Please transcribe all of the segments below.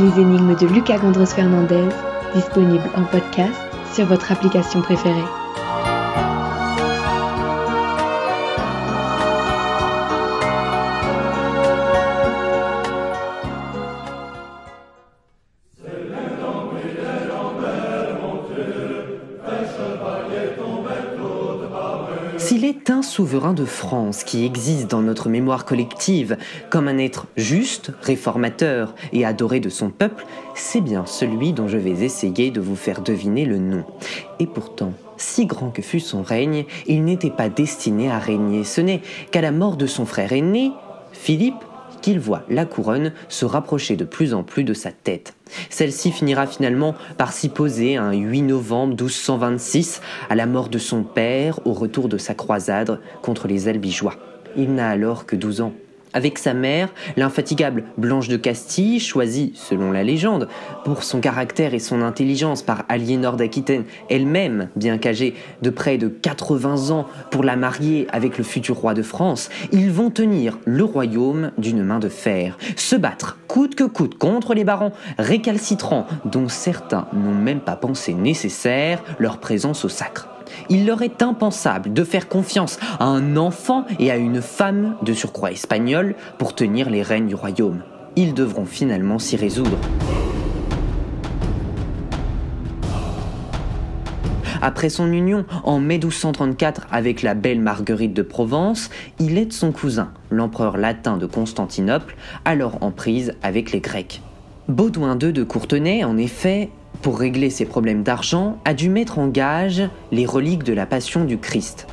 Les énigmes de Lucas Gondres Fernandez, disponibles en podcast sur votre application préférée. S'il est un souverain de France qui existe dans notre mémoire collective comme un être juste, réformateur et adoré de son peuple, c'est bien celui dont je vais essayer de vous faire deviner le nom. Et pourtant, si grand que fût son règne, il n'était pas destiné à régner. Ce n'est qu'à la mort de son frère aîné, Philippe, qu'il voit la couronne se rapprocher de plus en plus de sa tête. Celle-ci finira finalement par s'y poser un 8 novembre 1226, à la mort de son père, au retour de sa croisade contre les Albigeois. Il n'a alors que 12 ans. Avec sa mère, l'infatigable Blanche de Castille, choisie, selon la légende, pour son caractère et son intelligence par Aliénor d'Aquitaine elle-même, bien qu'âgée de près de 80 ans, pour la marier avec le futur roi de France, ils vont tenir le royaume d'une main de fer, se battre coûte que coûte contre les barons récalcitrants dont certains n'ont même pas pensé nécessaire leur présence au sacre il leur est impensable de faire confiance à un enfant et à une femme de surcroît espagnole pour tenir les rênes du royaume. Ils devront finalement s'y résoudre. Après son union en mai 1234 avec la belle Marguerite de Provence, il aide son cousin, l'empereur latin de Constantinople, alors en prise avec les Grecs. Baudouin II de Courtenay, en effet, pour régler ses problèmes d'argent, a dû mettre en gage les reliques de la Passion du Christ.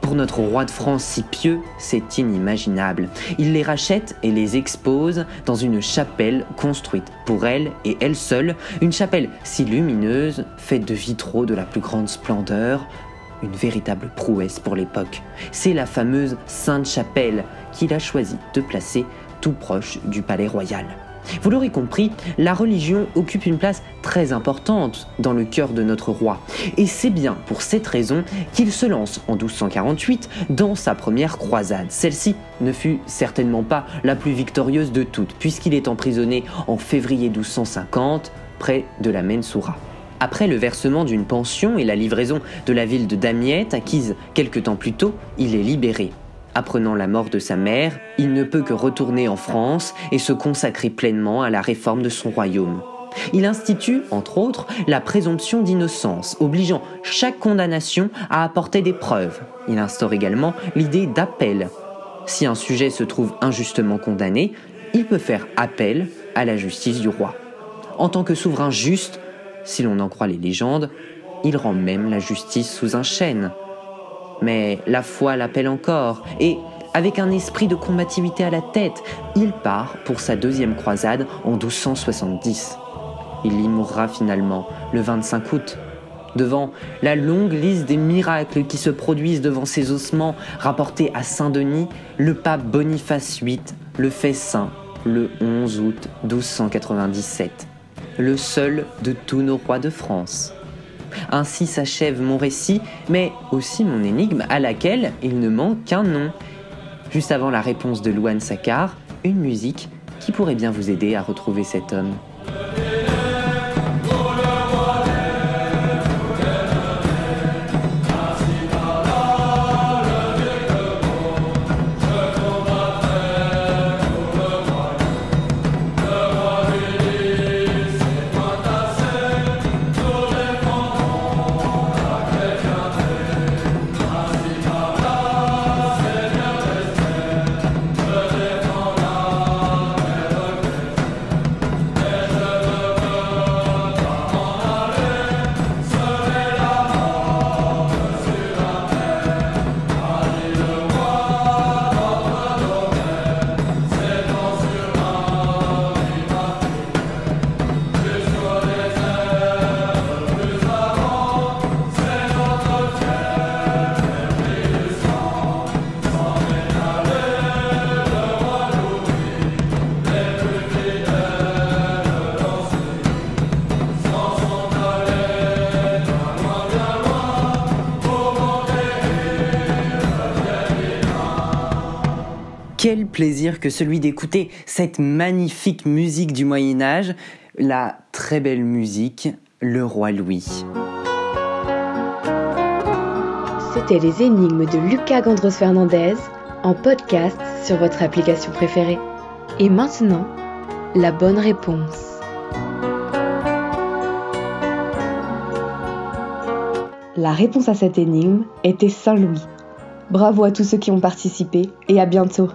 Pour notre roi de France si pieux, c'est inimaginable. Il les rachète et les expose dans une chapelle construite pour elle et elle seule, une chapelle si lumineuse, faite de vitraux de la plus grande splendeur, une véritable prouesse pour l'époque. C'est la fameuse Sainte Chapelle qu'il a choisi de placer tout proche du palais royal. Vous l'aurez compris, la religion occupe une place très importante dans le cœur de notre roi. Et c'est bien pour cette raison qu'il se lance en 1248 dans sa première croisade. Celle-ci ne fut certainement pas la plus victorieuse de toutes, puisqu'il est emprisonné en février 1250 près de la Mensoura. Après le versement d'une pension et la livraison de la ville de Damiette acquise quelque temps plus tôt, il est libéré. Apprenant la mort de sa mère, il ne peut que retourner en France et se consacrer pleinement à la réforme de son royaume. Il institue, entre autres, la présomption d'innocence, obligeant chaque condamnation à apporter des preuves. Il instaure également l'idée d'appel. Si un sujet se trouve injustement condamné, il peut faire appel à la justice du roi. En tant que souverain juste, si l'on en croit les légendes, il rend même la justice sous un chêne. Mais la foi l'appelle encore, et avec un esprit de combativité à la tête, il part pour sa deuxième croisade en 1270. Il y mourra finalement le 25 août. Devant la longue liste des miracles qui se produisent devant ses ossements rapportés à Saint-Denis, le pape Boniface VIII le fait saint le 11 août 1297, le seul de tous nos rois de France. Ainsi s'achève mon récit, mais aussi mon énigme à laquelle il ne manque qu'un nom. Juste avant la réponse de Louane Sakar, une musique qui pourrait bien vous aider à retrouver cet homme. Quel plaisir que celui d'écouter cette magnifique musique du Moyen Âge. la très belle musique Le Roi Louis. C'était les énigmes de Lucas Gandros Fernandez en podcast sur votre application préférée. Et maintenant, la bonne réponse. La réponse à cette énigme était Saint-Louis. Bravo à tous ceux qui ont participé et à bientôt